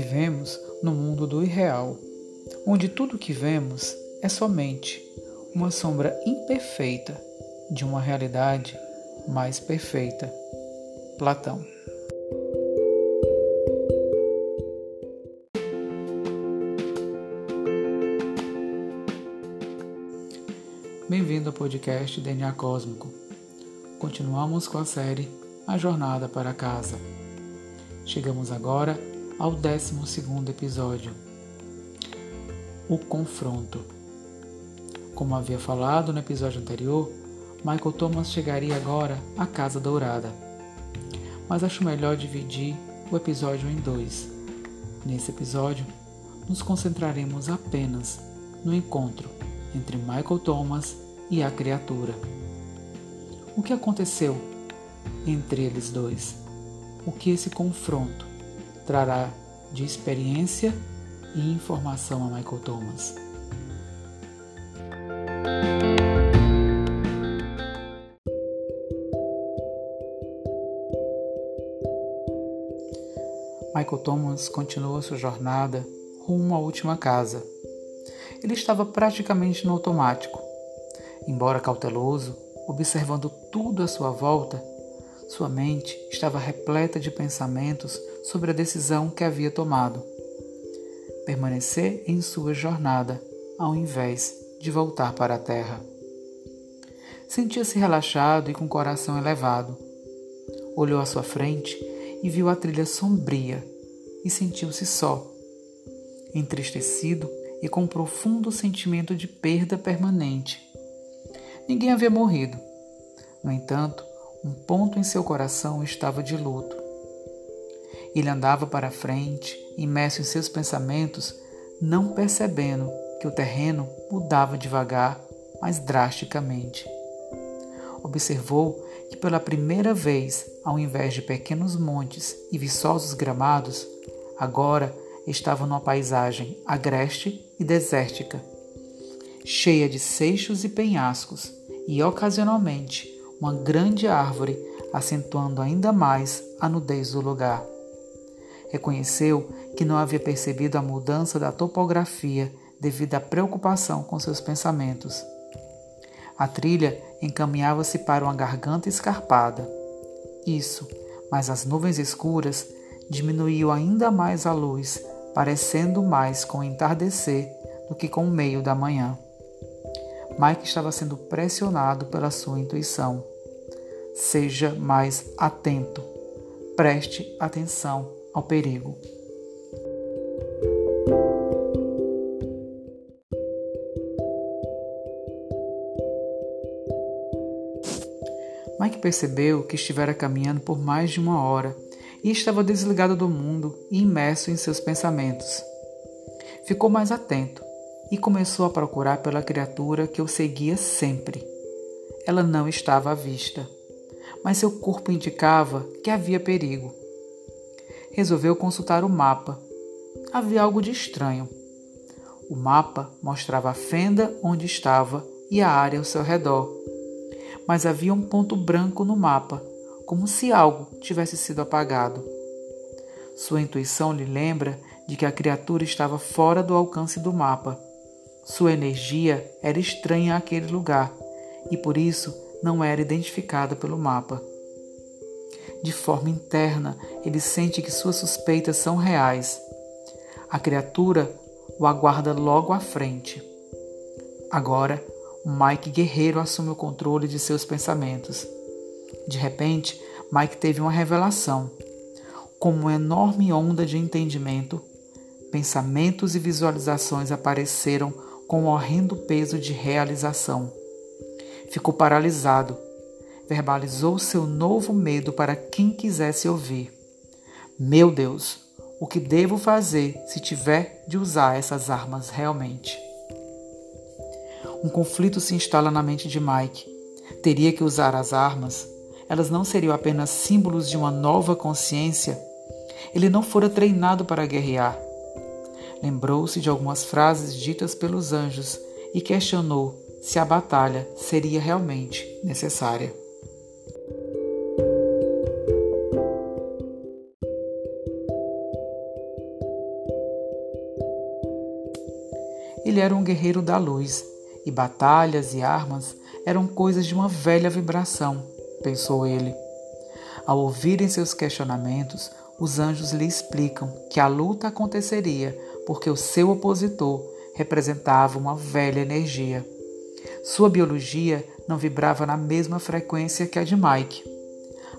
Vivemos no mundo do irreal, onde tudo que vemos é somente uma sombra imperfeita de uma realidade mais perfeita. Platão. Bem-vindo ao podcast DNA Cósmico. Continuamos com a série A Jornada para Casa. Chegamos agora ao 12 episódio O Confronto. Como havia falado no episódio anterior, Michael Thomas chegaria agora à Casa Dourada. Mas acho melhor dividir o episódio em dois. Nesse episódio, nos concentraremos apenas no encontro entre Michael Thomas e a criatura. O que aconteceu entre eles dois? O que esse confronto trará de experiência e informação a Michael Thomas. Michael Thomas continua sua jornada rumo à última casa. Ele estava praticamente no automático. Embora cauteloso, observando tudo à sua volta, sua mente estava repleta de pensamentos sobre a decisão que havia tomado. Permanecer em sua jornada, ao invés de voltar para a terra. Sentia-se relaxado e com o coração elevado. Olhou à sua frente e viu a trilha sombria e sentiu-se só, entristecido e com um profundo sentimento de perda permanente. Ninguém havia morrido. No entanto, um ponto em seu coração estava de luto. Ele andava para frente, imerso em seus pensamentos, não percebendo que o terreno mudava devagar, mas drasticamente. Observou que pela primeira vez, ao invés de pequenos montes e viçosos gramados, agora estava numa paisagem agreste e desértica, cheia de seixos e penhascos, e ocasionalmente uma grande árvore, acentuando ainda mais a nudez do lugar. Reconheceu que não havia percebido a mudança da topografia devido à preocupação com seus pensamentos. A trilha encaminhava-se para uma garganta escarpada. Isso, mas as nuvens escuras diminuíam ainda mais a luz, parecendo mais com o entardecer do que com o meio da manhã. Mike estava sendo pressionado pela sua intuição. Seja mais atento. Preste atenção ao perigo. Mike percebeu que estivera caminhando por mais de uma hora e estava desligado do mundo e imerso em seus pensamentos. Ficou mais atento e começou a procurar pela criatura que o seguia sempre. Ela não estava à vista, mas seu corpo indicava que havia perigo. Resolveu consultar o mapa. Havia algo de estranho. O mapa mostrava a fenda onde estava e a área ao seu redor. Mas havia um ponto branco no mapa, como se algo tivesse sido apagado. Sua intuição lhe lembra de que a criatura estava fora do alcance do mapa sua energia era estranha àquele lugar e por isso não era identificada pelo mapa. De forma interna, ele sente que suas suspeitas são reais. A criatura o aguarda logo à frente. Agora, Mike guerreiro assume o controle de seus pensamentos. De repente, Mike teve uma revelação. Como uma enorme onda de entendimento, pensamentos e visualizações apareceram com um horrendo peso de realização. Ficou paralisado. Verbalizou seu novo medo para quem quisesse ouvir. Meu Deus, o que devo fazer se tiver de usar essas armas realmente? Um conflito se instala na mente de Mike. Teria que usar as armas. Elas não seriam apenas símbolos de uma nova consciência. Ele não fora treinado para guerrear. Lembrou-se de algumas frases ditas pelos anjos e questionou se a batalha seria realmente necessária. Ele era um guerreiro da luz, e batalhas e armas eram coisas de uma velha vibração, pensou ele. Ao ouvirem seus questionamentos, os anjos lhe explicam que a luta aconteceria porque o seu opositor representava uma velha energia. Sua biologia não vibrava na mesma frequência que a de Mike.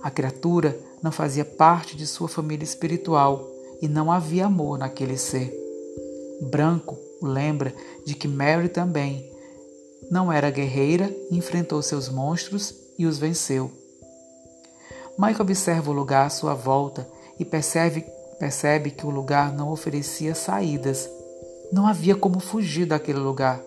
A criatura não fazia parte de sua família espiritual e não havia amor naquele ser. Branco lembra de que Mary também não era guerreira enfrentou seus monstros e os venceu. Mike observa o lugar à sua volta e percebe, percebe que o lugar não oferecia saídas. Não havia como fugir daquele lugar.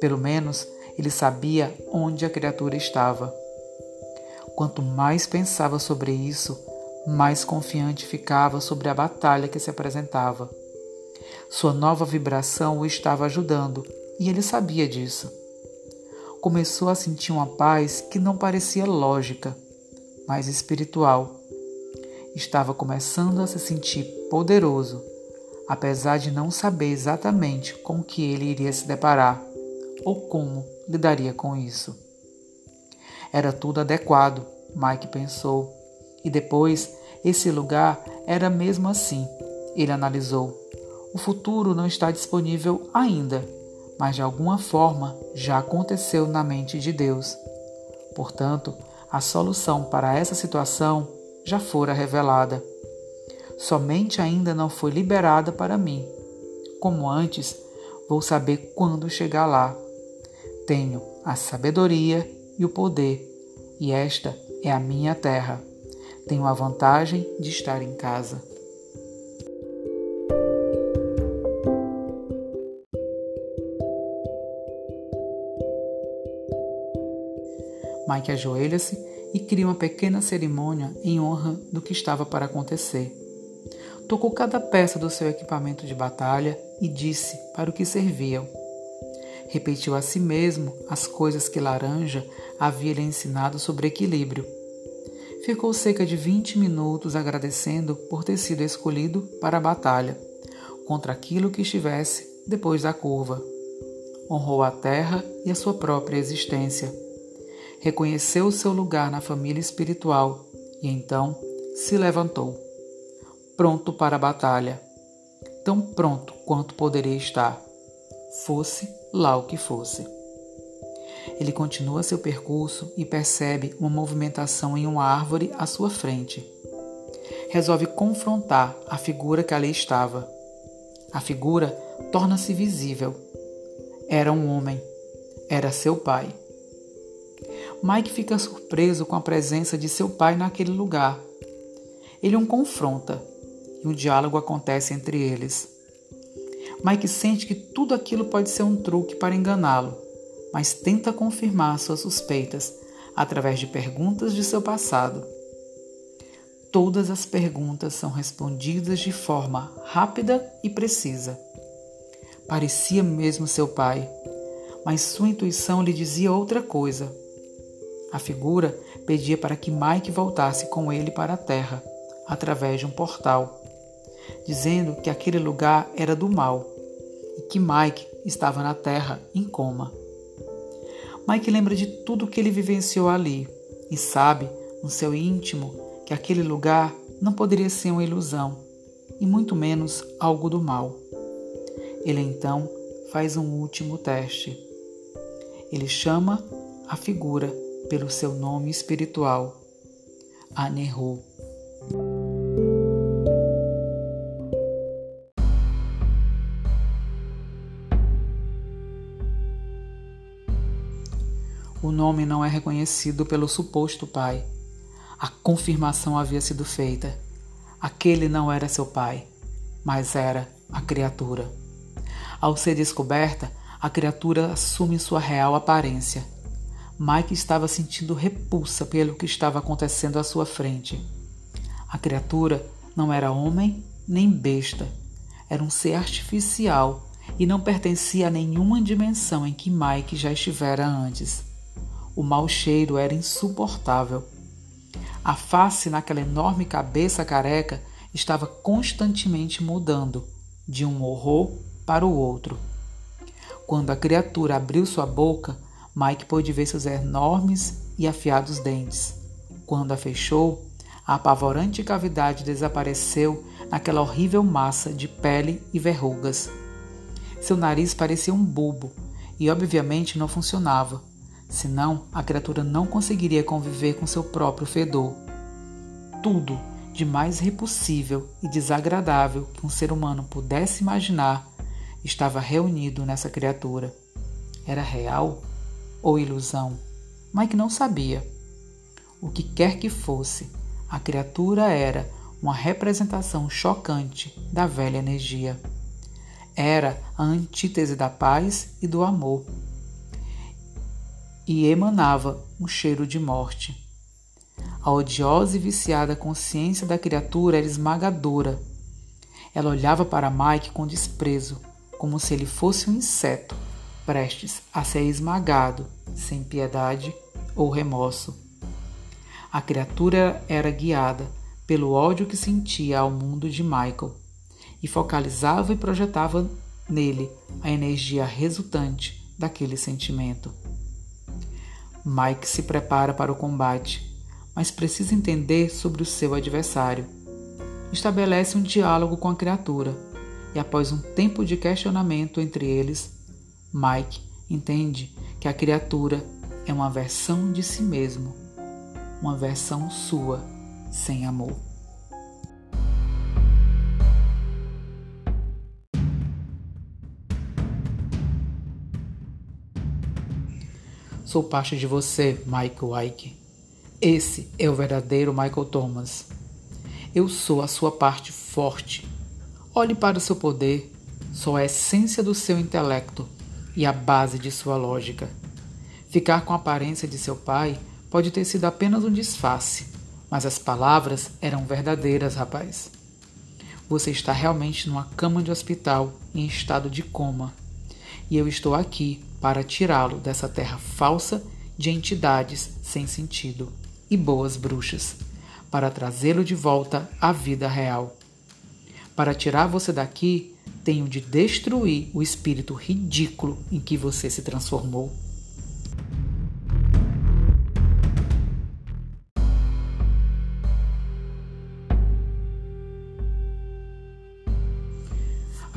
Pelo menos ele sabia onde a criatura estava. Quanto mais pensava sobre isso, mais confiante ficava sobre a batalha que se apresentava. Sua nova vibração o estava ajudando e ele sabia disso. Começou a sentir uma paz que não parecia lógica, mas espiritual. Estava começando a se sentir poderoso, apesar de não saber exatamente com que ele iria se deparar ou como lidaria com isso. Era tudo adequado, Mike pensou, e depois esse lugar era mesmo assim. Ele analisou. O futuro não está disponível ainda, mas de alguma forma já aconteceu na mente de Deus. Portanto, a solução para essa situação já fora revelada. Somente ainda não foi liberada para mim. Como antes, vou saber quando chegar lá. Tenho a sabedoria e o poder, e esta é a minha terra. Tenho a vantagem de estar em casa. Mike ajoelha-se e cria uma pequena cerimônia em honra do que estava para acontecer. Tocou cada peça do seu equipamento de batalha e disse para o que serviam. Repetiu a si mesmo as coisas que Laranja havia lhe ensinado sobre equilíbrio. Ficou cerca de 20 minutos agradecendo por ter sido escolhido para a batalha, contra aquilo que estivesse depois da curva. Honrou a terra e a sua própria existência. Reconheceu o seu lugar na família espiritual e então se levantou, pronto para a batalha, tão pronto quanto poderia estar fosse lá o que fosse. Ele continua seu percurso e percebe uma movimentação em uma árvore à sua frente. Resolve confrontar a figura que ali estava. A figura torna-se visível. Era um homem. Era seu pai. Mike fica surpreso com a presença de seu pai naquele lugar. Ele o confronta e um diálogo acontece entre eles. Mike sente que tudo aquilo pode ser um truque para enganá-lo, mas tenta confirmar suas suspeitas através de perguntas de seu passado. Todas as perguntas são respondidas de forma rápida e precisa. Parecia mesmo seu pai, mas sua intuição lhe dizia outra coisa. A figura pedia para que Mike voltasse com ele para a Terra, através de um portal, dizendo que aquele lugar era do mal e que Mike estava na Terra em coma. Mike lembra de tudo que ele vivenciou ali e sabe, no seu íntimo, que aquele lugar não poderia ser uma ilusão e muito menos algo do mal. Ele então faz um último teste. Ele chama a figura pelo seu nome espiritual, Anehu. O nome não é reconhecido pelo suposto pai. A confirmação havia sido feita. Aquele não era seu pai, mas era a criatura. Ao ser descoberta, a criatura assume sua real aparência. Mike estava sentindo repulsa pelo que estava acontecendo à sua frente. A criatura não era homem nem besta. Era um ser artificial e não pertencia a nenhuma dimensão em que Mike já estivera antes. O mau cheiro era insuportável. A face naquela enorme cabeça careca estava constantemente mudando de um horror para o outro. Quando a criatura abriu sua boca, Mike pôde ver seus enormes e afiados dentes. Quando a fechou, a apavorante cavidade desapareceu naquela horrível massa de pele e verrugas. Seu nariz parecia um bulbo e, obviamente, não funcionava, senão a criatura não conseguiria conviver com seu próprio fedor. Tudo de mais repulsível e desagradável que um ser humano pudesse imaginar estava reunido nessa criatura. Era real ou ilusão? Mike não sabia. O que quer que fosse, a criatura era uma representação chocante da velha energia. Era a antítese da paz e do amor. E emanava um cheiro de morte. A odiosa e viciada consciência da criatura era esmagadora. Ela olhava para Mike com desprezo, como se ele fosse um inseto, prestes a ser esmagado, sem piedade ou remorso. A criatura era guiada pelo ódio que sentia ao mundo de Michael e focalizava e projetava nele a energia resultante daquele sentimento. Mike se prepara para o combate, mas precisa entender sobre o seu adversário. Estabelece um diálogo com a criatura e, após um tempo de questionamento entre eles, Mike entende que a criatura é uma versão de si mesmo uma versão sua sem amor. Sou parte de você, Michael Ike. Esse é o verdadeiro Michael Thomas. Eu sou a sua parte forte. Olhe para o seu poder, sou a essência do seu intelecto e a base de sua lógica. Ficar com a aparência de seu pai pode ter sido apenas um disfarce, mas as palavras eram verdadeiras, rapaz. Você está realmente numa cama de hospital em estado de coma, e eu estou aqui para tirá-lo dessa terra falsa de entidades sem sentido e boas bruxas, para trazê-lo de volta à vida real. Para tirar você daqui, tenho de destruir o espírito ridículo em que você se transformou.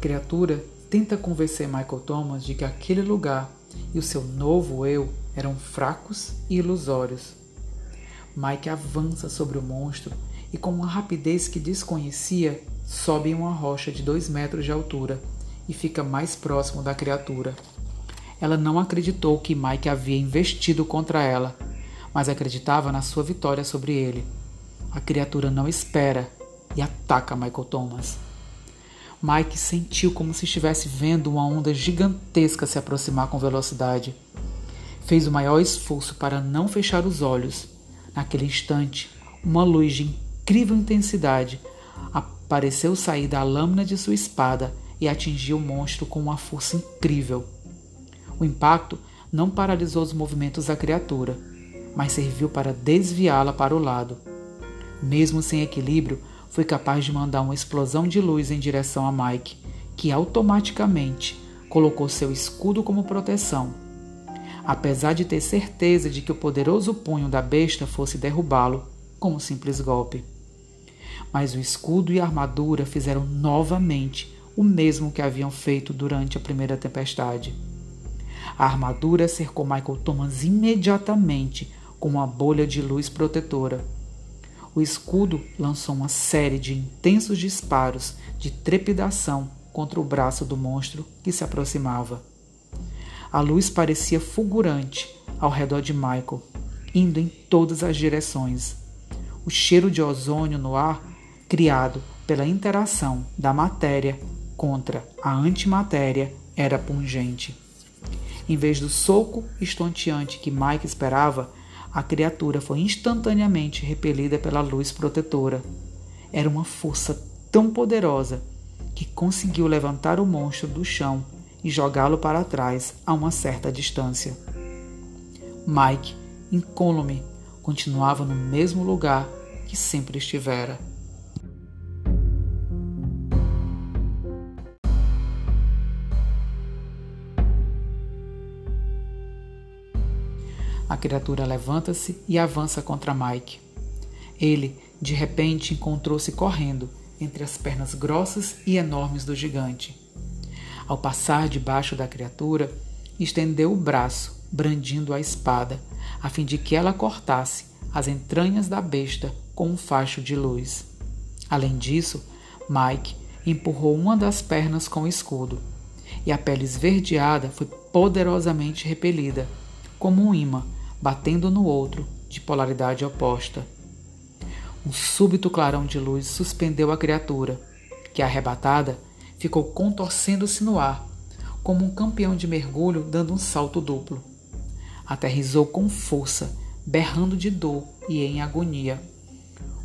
criatura tenta convencer Michael Thomas de que aquele lugar e o seu novo eu eram fracos e ilusórios. Mike avança sobre o monstro e, com uma rapidez que desconhecia, sobe em uma rocha de dois metros de altura e fica mais próximo da criatura. Ela não acreditou que Mike havia investido contra ela, mas acreditava na sua vitória sobre ele. A criatura não espera e ataca Michael Thomas. Mike sentiu como se estivesse vendo uma onda gigantesca se aproximar com velocidade. Fez o maior esforço para não fechar os olhos. Naquele instante, uma luz de incrível intensidade apareceu sair da lâmina de sua espada e atingiu o monstro com uma força incrível. O impacto não paralisou os movimentos da criatura, mas serviu para desviá-la para o lado. Mesmo sem equilíbrio, foi capaz de mandar uma explosão de luz em direção a Mike, que automaticamente colocou seu escudo como proteção. Apesar de ter certeza de que o poderoso punho da besta fosse derrubá-lo com um simples golpe. Mas o escudo e a armadura fizeram novamente o mesmo que haviam feito durante a primeira tempestade. A armadura cercou Michael Thomas imediatamente com uma bolha de luz protetora o escudo lançou uma série de intensos disparos de trepidação contra o braço do monstro que se aproximava. A luz parecia fulgurante ao redor de Michael, indo em todas as direções. O cheiro de ozônio no ar, criado pela interação da matéria contra a antimatéria, era pungente. Em vez do soco estonteante que Mike esperava, a criatura foi instantaneamente repelida pela luz protetora. Era uma força tão poderosa que conseguiu levantar o monstro do chão e jogá-lo para trás a uma certa distância. Mike, incólume, continuava no mesmo lugar que sempre estivera. A criatura levanta-se e avança contra Mike. Ele, de repente, encontrou-se correndo entre as pernas grossas e enormes do gigante. Ao passar debaixo da criatura, estendeu o braço, brandindo a espada, a fim de que ela cortasse as entranhas da besta com um facho de luz. Além disso, Mike empurrou uma das pernas com o escudo, e a pele esverdeada foi poderosamente repelida, como um imã batendo no outro de polaridade oposta. Um súbito clarão de luz suspendeu a criatura, que, arrebatada, ficou contorcendo-se no ar, como um campeão de mergulho dando um salto duplo. Aterrizou com força, berrando de dor e em agonia.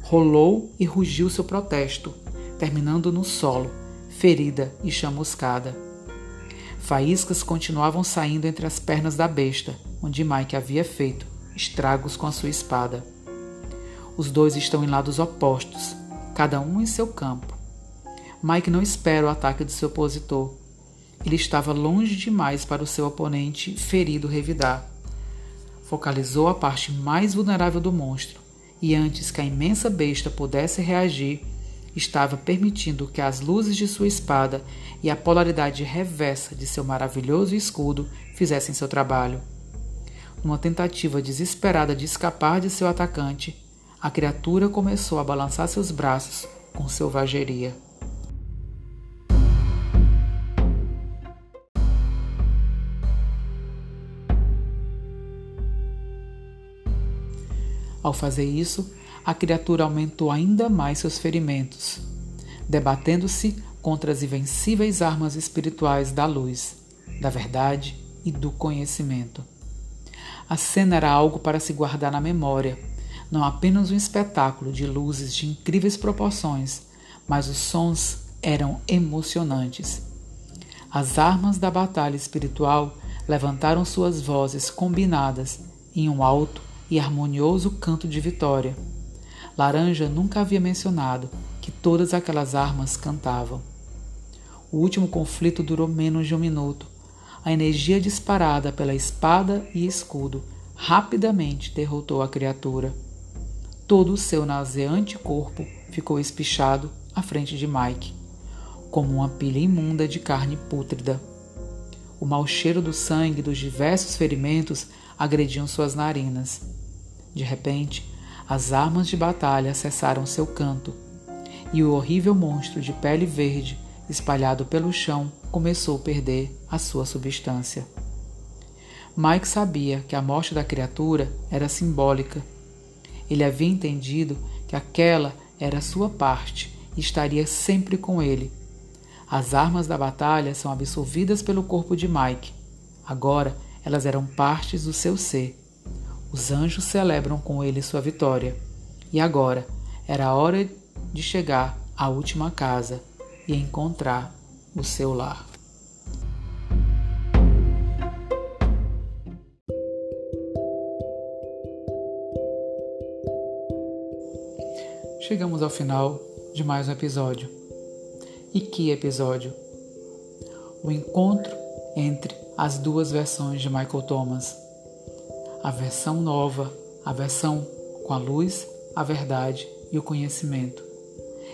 Rolou e rugiu seu protesto, terminando no solo, ferida e chamuscada. Faíscas continuavam saindo entre as pernas da besta, onde Mike havia feito estragos com a sua espada. Os dois estão em lados opostos, cada um em seu campo. Mike não espera o ataque do seu opositor. Ele estava longe demais para o seu oponente ferido revidar. Focalizou a parte mais vulnerável do monstro e, antes que a imensa besta pudesse reagir, estava permitindo que as luzes de sua espada e a polaridade reversa de seu maravilhoso escudo fizessem seu trabalho. Numa tentativa desesperada de escapar de seu atacante, a criatura começou a balançar seus braços com selvageria. Ao fazer isso, a criatura aumentou ainda mais seus ferimentos, debatendo-se contra as invencíveis armas espirituais da luz, da verdade e do conhecimento. A cena era algo para se guardar na memória, não apenas um espetáculo de luzes de incríveis proporções, mas os sons eram emocionantes. As armas da batalha espiritual levantaram suas vozes combinadas em um alto e harmonioso canto de vitória. Laranja nunca havia mencionado que todas aquelas armas cantavam. O último conflito durou menos de um minuto. A energia disparada pela espada e escudo rapidamente derrotou a criatura. Todo o seu nauseante corpo ficou espichado à frente de Mike, como uma pilha imunda de carne pútrida. O mau cheiro do sangue dos diversos ferimentos agrediam suas narinas. De repente, as armas de batalha cessaram seu canto, e o horrível monstro de pele verde, espalhado pelo chão, começou a perder a sua substância. Mike sabia que a morte da criatura era simbólica. Ele havia entendido que aquela era sua parte e estaria sempre com ele. As armas da batalha são absorvidas pelo corpo de Mike. Agora elas eram partes do seu ser. Os anjos celebram com ele sua vitória. E agora era a hora de chegar à última casa e encontrar o seu lar. Chegamos ao final de mais um episódio. E que episódio? O encontro entre as duas versões de Michael Thomas a versão nova, a versão com a luz, a verdade e o conhecimento,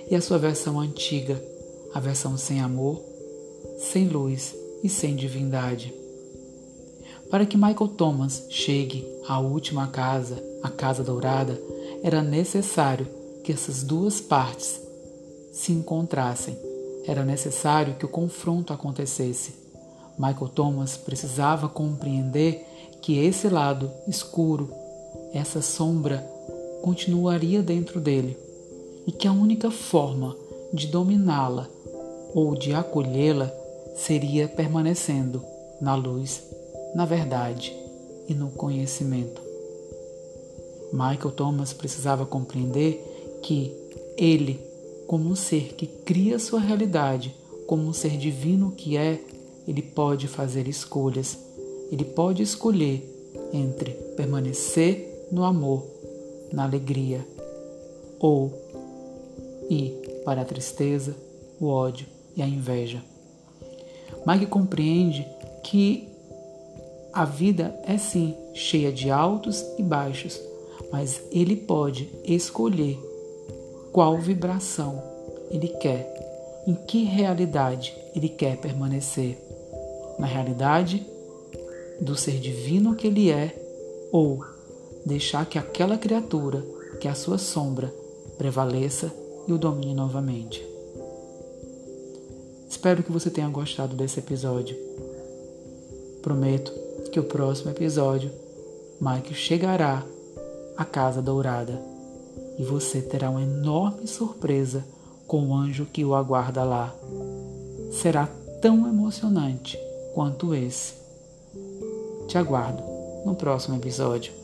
e a sua versão antiga, a versão sem amor, sem luz e sem divindade. Para que Michael Thomas chegue à última casa, a Casa Dourada, era necessário que essas duas partes se encontrassem. Era necessário que o confronto acontecesse. Michael Thomas precisava compreender que esse lado escuro, essa sombra, continuaria dentro dele e que a única forma de dominá-la ou de acolhê-la seria permanecendo na luz, na verdade e no conhecimento. Michael Thomas precisava compreender que ele, como um ser que cria sua realidade, como um ser divino que é, ele pode fazer escolhas ele pode escolher entre permanecer no amor, na alegria, ou ir para a tristeza, o ódio e a inveja. Mike compreende que A vida é sim cheia de altos e baixos, mas ele pode escolher qual vibração ele quer, em que realidade ele quer permanecer. Na realidade do ser divino que ele é, ou deixar que aquela criatura, que é a sua sombra, prevaleça e o domine novamente. Espero que você tenha gostado desse episódio. Prometo que o próximo episódio, Mike chegará à Casa Dourada e você terá uma enorme surpresa com o anjo que o aguarda lá. Será tão emocionante quanto esse. Te aguardo no próximo episódio.